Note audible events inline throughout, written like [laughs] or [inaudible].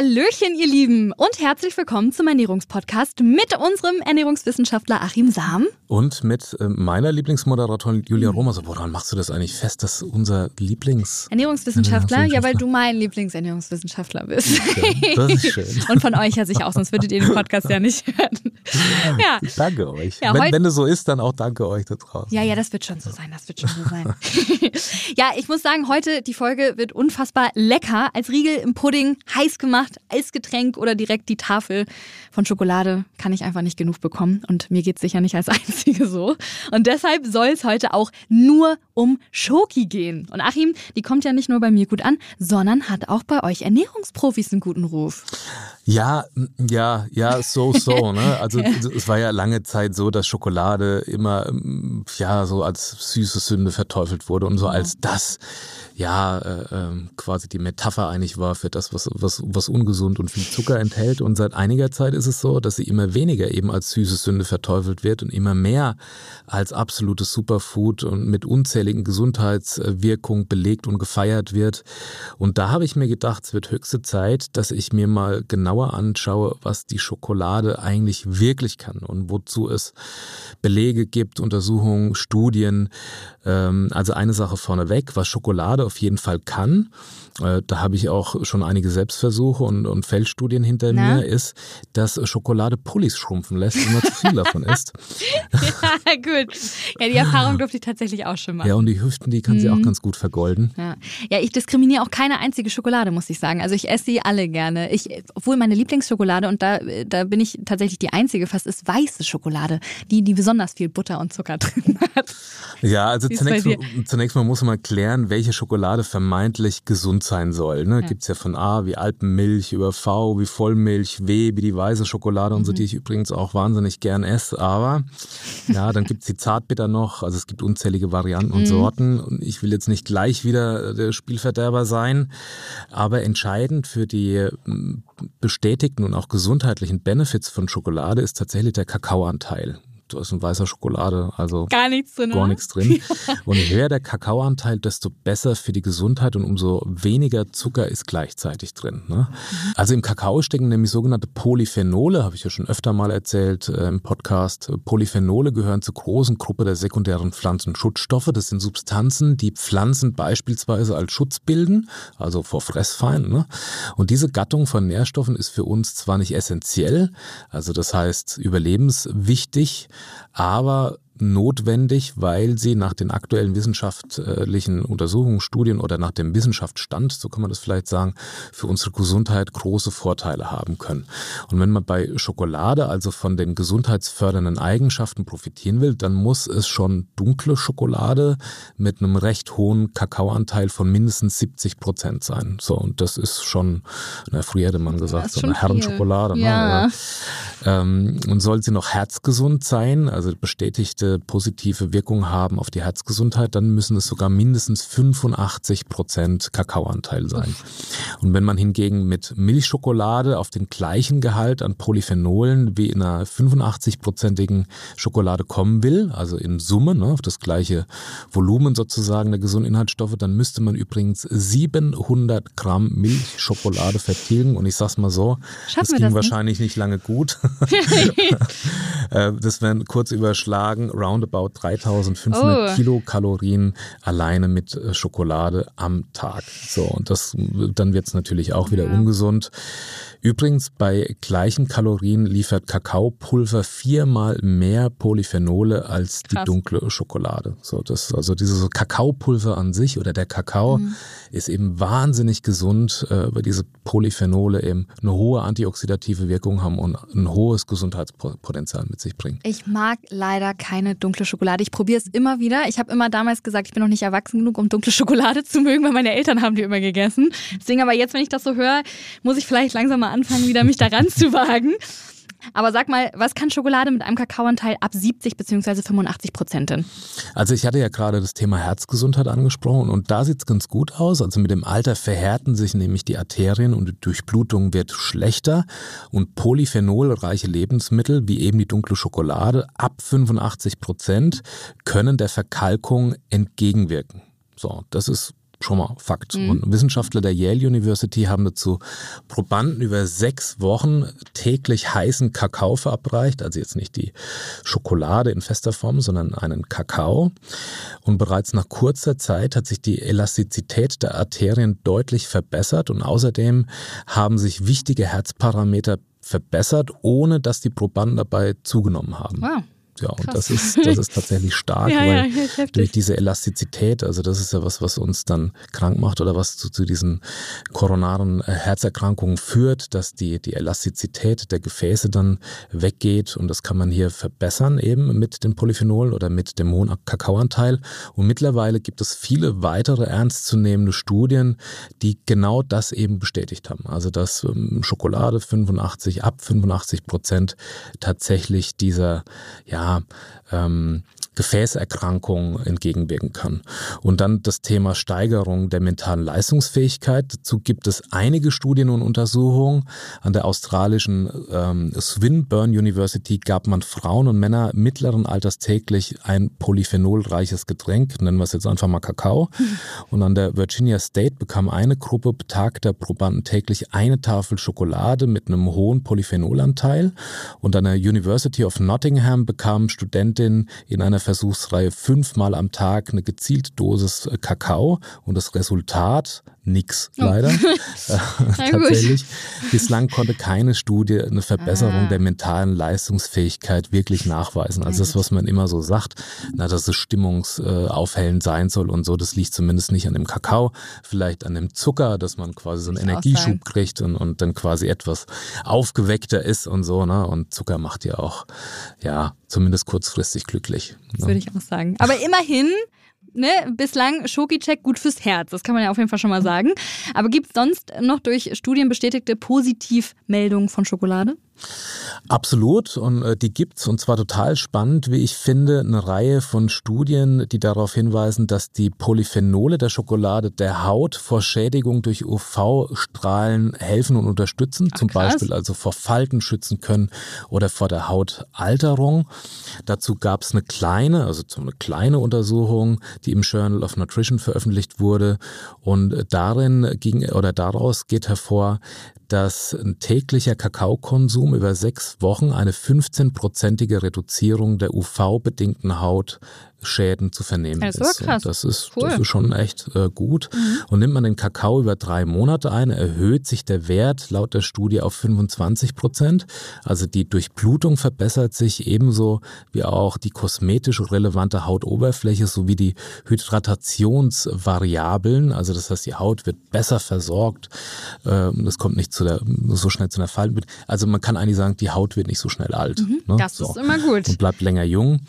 Hallöchen, ihr Lieben, und herzlich willkommen zum Ernährungspodcast mit unserem Ernährungswissenschaftler Achim Sam. Und mit äh, meiner Lieblingsmoderatorin Julia Roma. So, woran machst du das eigentlich fest, dass unser Lieblings... Ernährungswissenschaftler? Ja, weil du mein Lieblingsernährungswissenschaftler bist. Okay, das ist schön. [laughs] und von euch ja sich auch, sonst würdet ihr den Podcast ja nicht hören. [laughs] Ja. Danke euch. Ja, wenn, wenn es so ist, dann auch danke euch da draußen. Ja, ja, das wird schon so sein, das wird schon so sein. [laughs] ja, ich muss sagen, heute die Folge wird unfassbar lecker. Als Riegel im Pudding, heiß gemacht, Eisgetränk oder direkt die Tafel von Schokolade kann ich einfach nicht genug bekommen. Und mir geht es sicher nicht als [laughs] Einzige so. Und deshalb soll es heute auch nur um Schoki gehen. Und Achim, die kommt ja nicht nur bei mir gut an, sondern hat auch bei euch Ernährungsprofis einen guten Ruf. Ja, ja, ja, so, so. Ne? Also [laughs] es war ja lange Zeit so, dass Schokolade immer ja so als süße Sünde verteufelt wurde und so als das ja äh, ähm, quasi die Metapher eigentlich war für das, was, was, was ungesund und viel Zucker enthält. Und seit einiger Zeit ist es so, dass sie immer weniger eben als süße Sünde verteufelt wird und immer mehr als absolutes Superfood und mit unzähligen Gesundheitswirkungen belegt und gefeiert wird. Und da habe ich mir gedacht, es wird höchste Zeit, dass ich mir mal genauer anschaue, was die Schokolade eigentlich wirklich kann und wozu es Belege gibt, Untersuchungen, Studien. Ähm, Also eine Sache vorneweg, was Schokolade auf jeden Fall kann, äh, da habe ich auch schon einige Selbstversuche und, und Feldstudien hinter Na? mir, ist, dass Schokolade Pullis schrumpfen lässt, wenn man zu viel davon isst. [laughs] ja, gut. Ja, die Erfahrung [laughs] durfte ich tatsächlich auch schon machen. Ja, und die Hüften, die kann sie Mhm. auch ganz gut vergolden. Ja. ja, ich diskriminiere auch keine einzige Schokolade, muss ich sagen. Also ich esse sie alle gerne. Ich, obwohl meine Lieblingsschokolade, und da, da bin ich tatsächlich die einzige fast, ist weiße Schokolade. Die, die besonders viel Butter und Zucker [laughs] drin hat. Ja, also zunächst, mal- zunächst mal muss man klären, welche Schokolade vermeintlich gesund sein soll. Ne? Gibt's ja von A wie Alpenmilch über V wie Vollmilch, W wie die weiße Schokolade und so, die ich übrigens auch wahnsinnig gern esse. Aber ja, dann gibt's die Zartbitter noch. Also es gibt unzählige Varianten und Sorten. Und ich will jetzt nicht gleich wieder der Spielverderber sein. Aber entscheidend für die bestätigten und auch gesundheitlichen Benefits von Schokolade ist tatsächlich der Kakaoanteil. Ist ein weißer Schokolade, also Gar nichts drin. gar oder? nichts drin. [laughs] Und je höher der Kakaoanteil, desto besser für die Gesundheit und umso weniger Zucker ist gleichzeitig drin. Ne? Also im Kakao stecken nämlich sogenannte Polyphenole, habe ich ja schon öfter mal erzählt äh, im Podcast. Polyphenole gehören zur großen Gruppe der sekundären Pflanzenschutzstoffe. Das sind Substanzen, die Pflanzen beispielsweise als Schutz bilden, also vor Fressfeinden. Ne? Und diese Gattung von Nährstoffen ist für uns zwar nicht essentiell, also das heißt überlebenswichtig, aber notwendig, weil sie nach den aktuellen wissenschaftlichen Untersuchungen, Studien oder nach dem Wissenschaftsstand, so kann man das vielleicht sagen, für unsere Gesundheit große Vorteile haben können. Und wenn man bei Schokolade also von den gesundheitsfördernden Eigenschaften profitieren will, dann muss es schon dunkle Schokolade mit einem recht hohen Kakaoanteil von mindestens 70 Prozent sein. So, und das ist schon, na, früher hätte man gesagt, so eine Herrenschokolade. viel. Ne? Ähm, und soll sie noch herzgesund sein, also bestätigte positive Wirkung haben auf die Herzgesundheit, dann müssen es sogar mindestens 85 Prozent Kakaoanteil sein. Und wenn man hingegen mit Milchschokolade auf den gleichen Gehalt an Polyphenolen wie in einer 85-prozentigen Schokolade kommen will, also in Summe, ne, auf das gleiche Volumen sozusagen der gesunden Inhaltsstoffe, dann müsste man übrigens 700 Gramm Milchschokolade vertilgen. Und ich sag's mal so, Schaffen das ging wahrscheinlich nicht lange gut. [laughs] Äh, das wären kurz überschlagen roundabout 3500 Oh. Kilokalorien alleine mit äh, Schokolade am Tag. So, und das, dann wird's natürlich auch wieder ungesund. Übrigens, bei gleichen Kalorien liefert Kakaopulver viermal mehr Polyphenole als die Krass. dunkle Schokolade. So, das, also dieses Kakaopulver an sich oder der Kakao Mhm. ist eben wahnsinnig gesund, äh, weil diese Polyphenole eben eine hohe antioxidative Wirkung haben und ein hohes Gesundheitspotenzial mit sich bringen. Ich mag leider keine dunkle Schokolade. Ich probiere es immer wieder. Ich habe immer damals gesagt, ich bin noch nicht erwachsen genug, um dunkle Schokolade zu mögen, weil meine Eltern haben die immer gegessen. Deswegen aber jetzt, wenn ich das so höre, muss ich vielleicht langsam mal anfangen, wieder mich daran zu wagen. Aber sag mal, was kann Schokolade mit einem Kakaoanteil ab 70 bzw. 85 Prozent denn? Also ich hatte ja gerade das Thema Herzgesundheit angesprochen und da sieht es ganz gut aus. Also mit dem Alter verhärten sich nämlich die Arterien und die Durchblutung wird schlechter und polyphenolreiche Lebensmittel wie eben die dunkle Schokolade ab 85 Prozent können der Verkalkung entgegenwirken. So, das ist schon mal Fakt. Mhm. Und Wissenschaftler der Yale University haben dazu Probanden über sechs Wochen täglich heißen Kakao verabreicht, also jetzt nicht die Schokolade in fester Form, sondern einen Kakao. Und bereits nach kurzer Zeit hat sich die Elastizität der Arterien deutlich verbessert und außerdem haben sich wichtige Herzparameter verbessert, ohne dass die Probanden dabei zugenommen haben. Wow. Ja, und Krass. das ist, das ist tatsächlich stark, [laughs] ja, weil ja, durch diese Elastizität, also das ist ja was, was uns dann krank macht oder was zu, zu diesen koronaren äh, Herzerkrankungen führt, dass die, die Elastizität der Gefäße dann weggeht und das kann man hier verbessern eben mit den Polyphenolen oder mit dem hohen Kakaoanteil. Und mittlerweile gibt es viele weitere ernstzunehmende Studien, die genau das eben bestätigt haben. Also dass ähm, Schokolade 85, ab 85 Prozent tatsächlich dieser, ja, ähm, Gefäßerkrankungen entgegenwirken kann. Und dann das Thema Steigerung der mentalen Leistungsfähigkeit. Dazu gibt es einige Studien und Untersuchungen. An der australischen ähm, Swinburne University gab man Frauen und Männer mittleren Alters täglich ein polyphenolreiches Getränk, nennen wir es jetzt einfach mal Kakao. Und an der Virginia State bekam eine Gruppe betagter Probanden täglich eine Tafel Schokolade mit einem hohen Polyphenolanteil. Und an der University of Nottingham bekamen Studentinnen in einer Versuchsreihe fünfmal am Tag eine gezielte Dosis äh, Kakao und das Resultat nix oh. leider. [laughs] Oh. Tatsächlich. Bislang konnte keine Studie eine Verbesserung ah. der mentalen Leistungsfähigkeit wirklich nachweisen. Also das, was man immer so sagt, na, dass es stimmungsaufhellend sein soll und so, das liegt zumindest nicht an dem Kakao, vielleicht an dem Zucker, dass man quasi so einen Energieschub kriegt und, und dann quasi etwas aufgeweckter ist und so. Ne? Und Zucker macht ja auch, ja, zumindest kurzfristig glücklich. Ne? Würde ich auch sagen. Aber immerhin ne, bislang Schoki-Check gut fürs Herz. Das kann man ja auf jeden Fall schon mal sagen. Aber gibt es sonst noch durch Studien bestätigte Positivmeldungen von Schokolade? Absolut und äh, die gibt's und zwar total spannend, wie ich finde, eine Reihe von Studien, die darauf hinweisen, dass die Polyphenole der Schokolade der Haut vor Schädigung durch UV-Strahlen helfen und unterstützen, Ach, zum krass. Beispiel also vor Falten schützen können oder vor der Hautalterung. Dazu gab's eine kleine, also so eine kleine Untersuchung, die im Journal of Nutrition veröffentlicht wurde und darin ging oder daraus geht hervor, dass ein täglicher Kakaokonsum über sechs Wochen eine 15-prozentige Reduzierung der UV-bedingten Haut Schäden zu vernehmen das ist. Krass. Das ist, cool. das ist schon echt äh, gut. Mhm. Und nimmt man den Kakao über drei Monate ein, erhöht sich der Wert laut der Studie auf 25 Prozent. Also die Durchblutung verbessert sich ebenso wie auch die kosmetisch relevante Hautoberfläche sowie die Hydratationsvariablen. Also das heißt, die Haut wird besser versorgt. Ähm, das kommt nicht zu der, so schnell zu einer Falten. Also man kann eigentlich sagen, die Haut wird nicht so schnell alt. Mhm. Ne? Das so. ist immer gut. Und bleibt länger jung.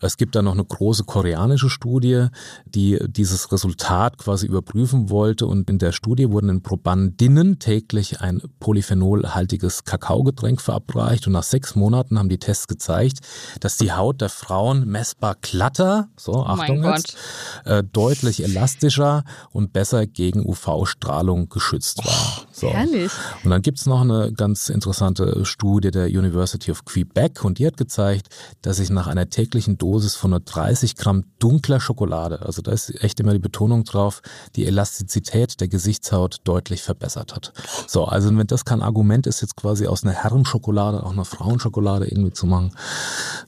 Es gibt da noch eine große koreanische Studie, die dieses Resultat quasi überprüfen wollte. Und in der Studie wurden den Probandinnen täglich ein polyphenolhaltiges Kakaogetränk verabreicht. Und nach sechs Monaten haben die Tests gezeigt, dass die Haut der Frauen messbar glatter, so oh Achtung jetzt, äh, deutlich elastischer und besser gegen UV-Strahlung geschützt war. So. Herrlich. Und dann gibt es noch eine ganz interessante Studie der University of Quebec und die hat gezeigt, dass sich nach einer täglichen Dosis von nur 30 Gramm dunkler Schokolade, also da ist echt immer die Betonung drauf, die Elastizität der Gesichtshaut deutlich verbessert hat. So, also wenn das kein Argument ist, jetzt quasi aus einer Herrenschokolade auch eine Frauenschokolade irgendwie zu machen,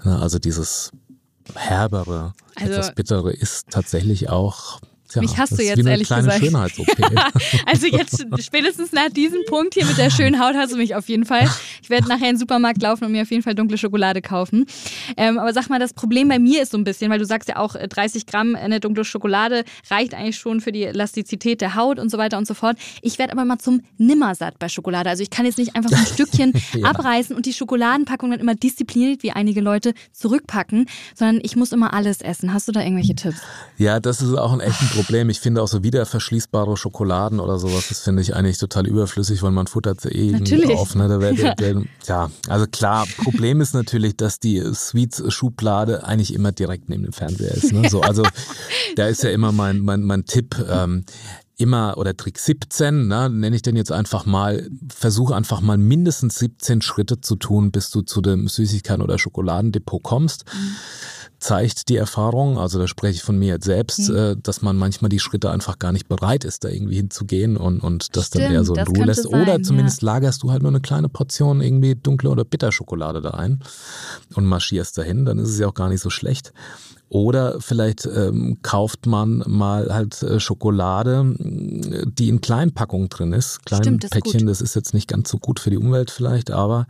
ne, also dieses herbere, also, etwas bittere ist tatsächlich auch Tja, Mich hast du jetzt ehrlich gesagt. [laughs] also jetzt spätestens nach diesem Punkt hier mit der schönen Haut hast du mich auf jeden Fall. [laughs] Ich werde nachher in den Supermarkt laufen und mir auf jeden Fall dunkle Schokolade kaufen. Ähm, aber sag mal, das Problem bei mir ist so ein bisschen, weil du sagst ja auch, 30 äh, Gramm eine dunkle Schokolade reicht eigentlich schon für die Elastizität der Haut und so weiter und so fort. Ich werde aber mal zum Nimmersatt bei Schokolade. Also ich kann jetzt nicht einfach so ein Stückchen [laughs] ja. abreißen und die Schokoladenpackung dann immer diszipliniert, wie einige Leute, zurückpacken, sondern ich muss immer alles essen. Hast du da irgendwelche Tipps? Ja, das ist auch ein echter Problem. Ich finde auch so wieder verschließbare Schokoladen oder sowas, das finde ich eigentlich total überflüssig, weil man futtert sie eh Natürlich. auf. Ne? Da ja. [laughs] Der, ja, also klar, [laughs] Problem ist natürlich, dass die Sweets-Schublade eigentlich immer direkt neben dem Fernseher ist. Ne? So, also da ist ja immer mein, mein, mein Tipp. Ähm, immer oder Trick 17, ne, nenne ich den jetzt einfach mal, versuche einfach mal mindestens 17 Schritte zu tun, bis du zu dem Süßigkeiten- oder Schokoladendepot kommst. Mhm. Zeigt die Erfahrung, also da spreche ich von mir jetzt selbst, mhm. äh, dass man manchmal die Schritte einfach gar nicht bereit ist, da irgendwie hinzugehen und, und das Stimmt, dann eher so in Ruhe lässt. Sein, oder zumindest ja. lagerst du halt nur eine kleine Portion irgendwie dunkle oder Bitterschokolade da ein und marschierst dahin, dann ist es ja auch gar nicht so schlecht. Oder vielleicht ähm, kauft man mal halt äh, Schokolade, die in Kleinpackungen drin ist. Kleine Stimmt, das Päckchen, ist das ist jetzt nicht ganz so gut für die Umwelt vielleicht, aber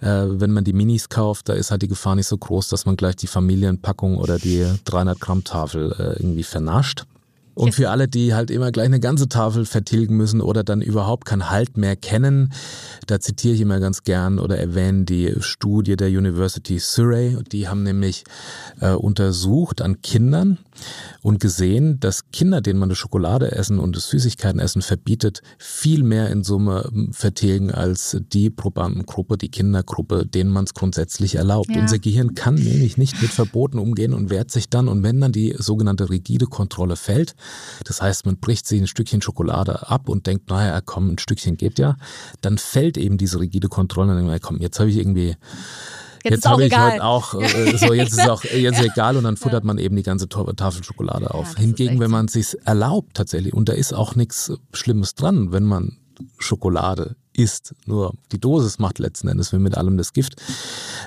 äh, wenn man die Minis kauft, da ist halt die Gefahr nicht so groß, dass man gleich die Familienpackung oder die 300 Gramm Tafel äh, irgendwie vernascht. Und für alle, die halt immer gleich eine ganze Tafel vertilgen müssen oder dann überhaupt keinen Halt mehr kennen, da zitiere ich immer ganz gern oder erwähne die Studie der University Surrey. Die haben nämlich äh, untersucht an Kindern und gesehen, dass Kinder, denen man das Schokolade essen und das Süßigkeiten essen verbietet, viel mehr in Summe ähm, vertilgen als die Probandengruppe, die Kindergruppe, denen man es grundsätzlich erlaubt. Ja. Unser Gehirn kann nämlich nicht mit Verboten umgehen und wehrt sich dann. Und wenn dann die sogenannte rigide Kontrolle fällt, das heißt, man bricht sich ein Stückchen Schokolade ab und denkt, naja, komm, ein Stückchen geht ja, dann fällt eben diese rigide Kontrolle und dann denkt man, komm, jetzt habe ich irgendwie Jetzt, jetzt habe ich halt auch, äh, [laughs] so jetzt ist auch jetzt ja. egal und dann futtert ja. man eben die ganze Tafel Schokolade auf. Ja, Hingegen, wenn man es sich erlaubt tatsächlich, und da ist auch nichts Schlimmes dran, wenn man Schokolade isst. Nur die Dosis macht letzten Endes wie mit allem das Gift.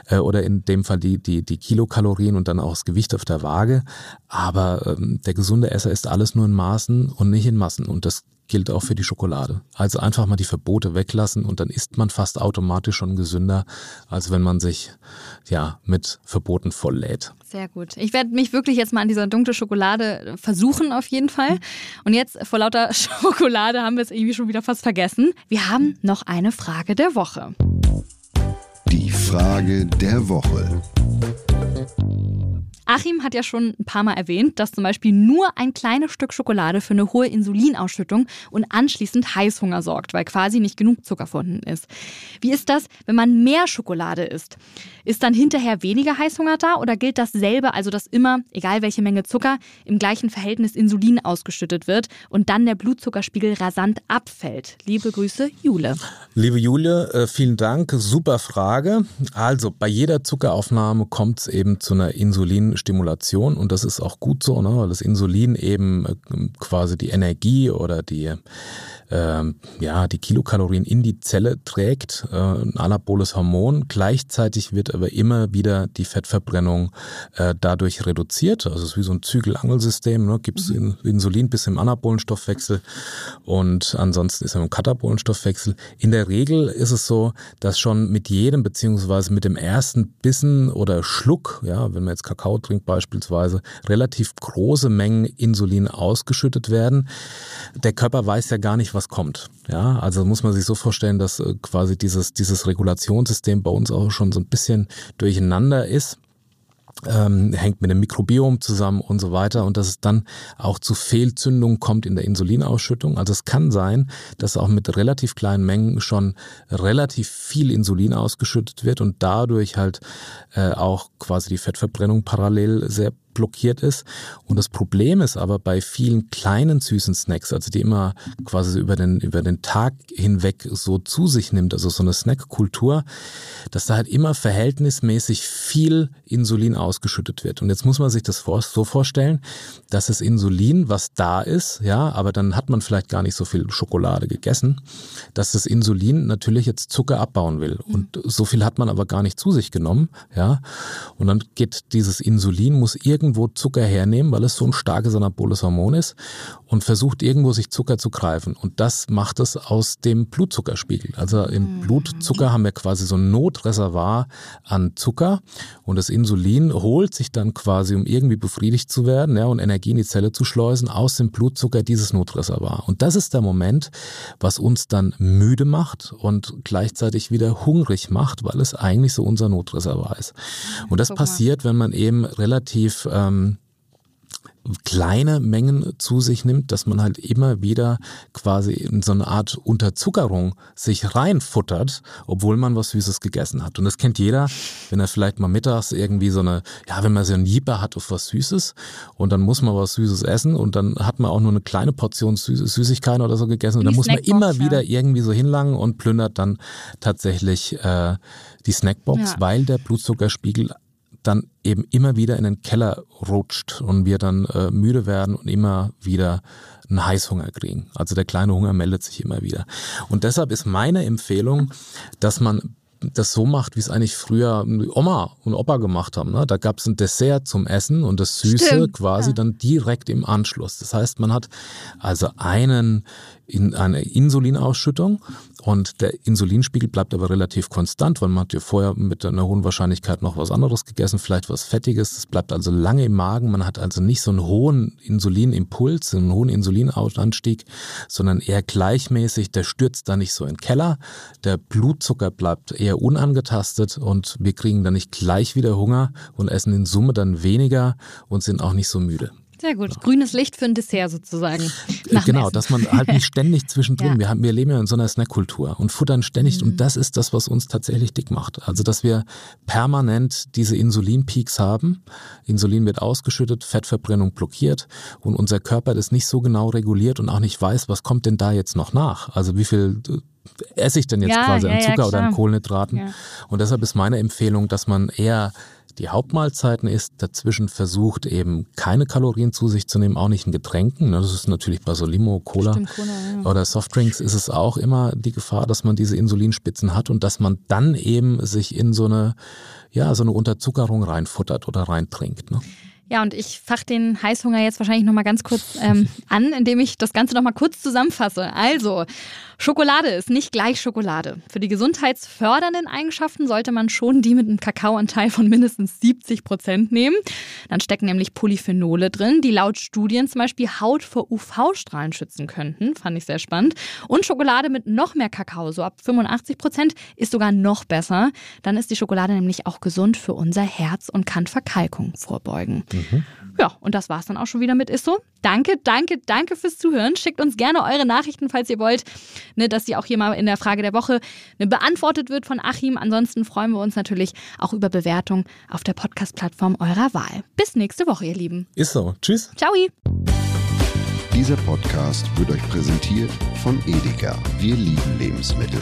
Äh, oder in dem Fall die, die, die Kilokalorien und dann auch das Gewicht auf der Waage. Aber ähm, der gesunde Esser isst alles nur in Maßen und nicht in Massen. Und das gilt auch für die Schokolade. Also einfach mal die Verbote weglassen und dann ist man fast automatisch schon gesünder, als wenn man sich ja mit Verboten volllädt. Sehr gut. Ich werde mich wirklich jetzt mal an dieser dunklen Schokolade versuchen auf jeden Fall. Und jetzt vor lauter [laughs] Schokolade haben wir es irgendwie schon wieder fast vergessen. Wir haben noch eine Frage der Woche. Die Frage der Woche. Achim hat ja schon ein paar Mal erwähnt, dass zum Beispiel nur ein kleines Stück Schokolade für eine hohe Insulinausschüttung und anschließend Heißhunger sorgt, weil quasi nicht genug Zucker vorhanden ist. Wie ist das, wenn man mehr Schokolade isst? Ist dann hinterher weniger Heißhunger da oder gilt dasselbe, also dass immer, egal welche Menge Zucker, im gleichen Verhältnis Insulin ausgeschüttet wird und dann der Blutzuckerspiegel rasant abfällt? Liebe Grüße, Jule. Liebe Jule, äh, vielen Dank. Super Frage. Also bei jeder Zuckeraufnahme kommt es eben zu einer Insulin Stimulation und das ist auch gut so, ne, weil das Insulin eben äh, quasi die Energie oder die ähm, ja, die Kilokalorien in die Zelle trägt, äh, ein anaboles Hormon. Gleichzeitig wird aber immer wieder die Fettverbrennung äh, dadurch reduziert. Also es ist wie so ein Zügelangelsystem. Ne? Gibt es mhm. Insulin bis im anabolen Stoffwechsel und ansonsten ist er im katabolen Stoffwechsel. In der Regel ist es so, dass schon mit jedem beziehungsweise mit dem ersten Bissen oder Schluck, ja, wenn man jetzt Kakao trinkt beispielsweise, relativ große Mengen Insulin ausgeschüttet werden. Der Körper weiß ja gar nicht, was kommt. Ja, also muss man sich so vorstellen, dass äh, quasi dieses, dieses Regulationssystem bei uns auch schon so ein bisschen durcheinander ist ähm, hängt mit dem Mikrobiom zusammen und so weiter und dass es dann auch zu Fehlzündungen kommt in der Insulinausschüttung. Also es kann sein, dass auch mit relativ kleinen Mengen schon relativ viel Insulin ausgeschüttet wird und dadurch halt äh, auch quasi die Fettverbrennung parallel sehr blockiert ist. Und das Problem ist aber bei vielen kleinen süßen Snacks, also die immer quasi über den, über den Tag hinweg so zu sich nimmt, also so eine Snackkultur, dass da halt immer verhältnismäßig viel Insulin ausgeschüttet wird. Und jetzt muss man sich das so vorstellen, dass das Insulin, was da ist, ja, aber dann hat man vielleicht gar nicht so viel Schokolade gegessen, dass das Insulin natürlich jetzt Zucker abbauen will. Und so viel hat man aber gar nicht zu sich genommen, ja. Und dann geht dieses Insulin, muss irgendwie irgendwo Zucker hernehmen, weil es so ein starkes anaboles Hormon ist und versucht irgendwo sich Zucker zu greifen. Und das macht es aus dem Blutzuckerspiegel. Also im mhm. Blutzucker haben wir quasi so ein Notreservoir an Zucker und das Insulin holt sich dann quasi, um irgendwie befriedigt zu werden ja, und Energie in die Zelle zu schleusen, aus dem Blutzucker dieses Notreservoir. Und das ist der Moment, was uns dann müde macht und gleichzeitig wieder hungrig macht, weil es eigentlich so unser Notreservoir ist. Und das passiert, wenn man eben relativ ähm, kleine Mengen zu sich nimmt, dass man halt immer wieder quasi in so eine Art Unterzuckerung sich reinfuttert, obwohl man was Süßes gegessen hat. Und das kennt jeder, wenn er vielleicht mal mittags irgendwie so eine, ja, wenn man so ein Jeeper hat auf was Süßes und dann muss man was Süßes essen und dann hat man auch nur eine kleine Portion Süß Süßigkeiten oder so gegessen und dann muss man immer wieder irgendwie so hinlangen und plündert dann tatsächlich äh, die Snackbox, ja. weil der Blutzuckerspiegel dann eben immer wieder in den Keller rutscht und wir dann äh, müde werden und immer wieder einen Heißhunger kriegen. Also der kleine Hunger meldet sich immer wieder. Und deshalb ist meine Empfehlung, dass man das so macht, wie es eigentlich früher Oma und Opa gemacht haben. Ne? Da gab es ein Dessert zum Essen und das Süße Stimmt, quasi ja. dann direkt im Anschluss. Das heißt, man hat also einen in eine Insulinausschüttung und der Insulinspiegel bleibt aber relativ konstant, weil man hat ja vorher mit einer hohen Wahrscheinlichkeit noch was anderes gegessen, vielleicht was Fettiges. Das bleibt also lange im Magen. Man hat also nicht so einen hohen Insulinimpuls, einen hohen Insulinanstieg, sondern eher gleichmäßig. Der stürzt da nicht so in den Keller. Der Blutzucker bleibt eher unangetastet und wir kriegen dann nicht gleich wieder Hunger und essen in Summe dann weniger und sind auch nicht so müde. Sehr gut. Ja. Grünes Licht für ein Dessert sozusagen. Genau, dass man halt nicht [laughs] ständig zwischendrin, ja. wir, haben, wir leben ja in so einer Snackkultur und futtern ständig mhm. und das ist das, was uns tatsächlich dick macht. Also, dass wir permanent diese Insulinpeaks haben. Insulin wird ausgeschüttet, Fettverbrennung blockiert und unser Körper das nicht so genau reguliert und auch nicht weiß, was kommt denn da jetzt noch nach. Also, wie viel äh, esse ich denn jetzt ja, quasi an Zucker oder an Kohlenhydraten? Und deshalb ist meine Empfehlung, dass man eher die Hauptmahlzeiten isst, dazwischen versucht eben keine Kalorien zu sich zu nehmen, auch nicht in Getränken. Ne? Das ist natürlich bei so Limo, Cola, Stimmt, Cola ja. oder Softdrinks ist es auch immer die Gefahr, dass man diese Insulinspitzen hat und dass man dann eben sich in so eine, ja, so eine Unterzuckerung reinfuttert oder reintrinkt. Ne? Ja, und ich fach den Heißhunger jetzt wahrscheinlich nochmal ganz kurz ähm, [laughs] an, indem ich das Ganze nochmal kurz zusammenfasse. Also, Schokolade ist nicht gleich Schokolade. Für die gesundheitsfördernden Eigenschaften sollte man schon die mit einem Kakaoanteil von mindestens 70 Prozent nehmen. Dann stecken nämlich Polyphenole drin, die laut Studien zum Beispiel Haut vor UV-Strahlen schützen könnten. Fand ich sehr spannend. Und Schokolade mit noch mehr Kakao, so ab 85 Prozent, ist sogar noch besser. Dann ist die Schokolade nämlich auch gesund für unser Herz und kann Verkalkung vorbeugen. Mhm. Ja, und das war's dann auch schon wieder mit Isso. Danke, danke, danke fürs Zuhören. Schickt uns gerne eure Nachrichten, falls ihr wollt, ne, dass sie auch hier mal in der Frage der Woche ne, beantwortet wird von Achim. Ansonsten freuen wir uns natürlich auch über Bewertungen auf der Podcast-Plattform eurer Wahl. Bis nächste Woche, ihr Lieben. Ist so. Tschüss. Ciao. Dieser Podcast wird euch präsentiert von Edeka. Wir lieben Lebensmittel.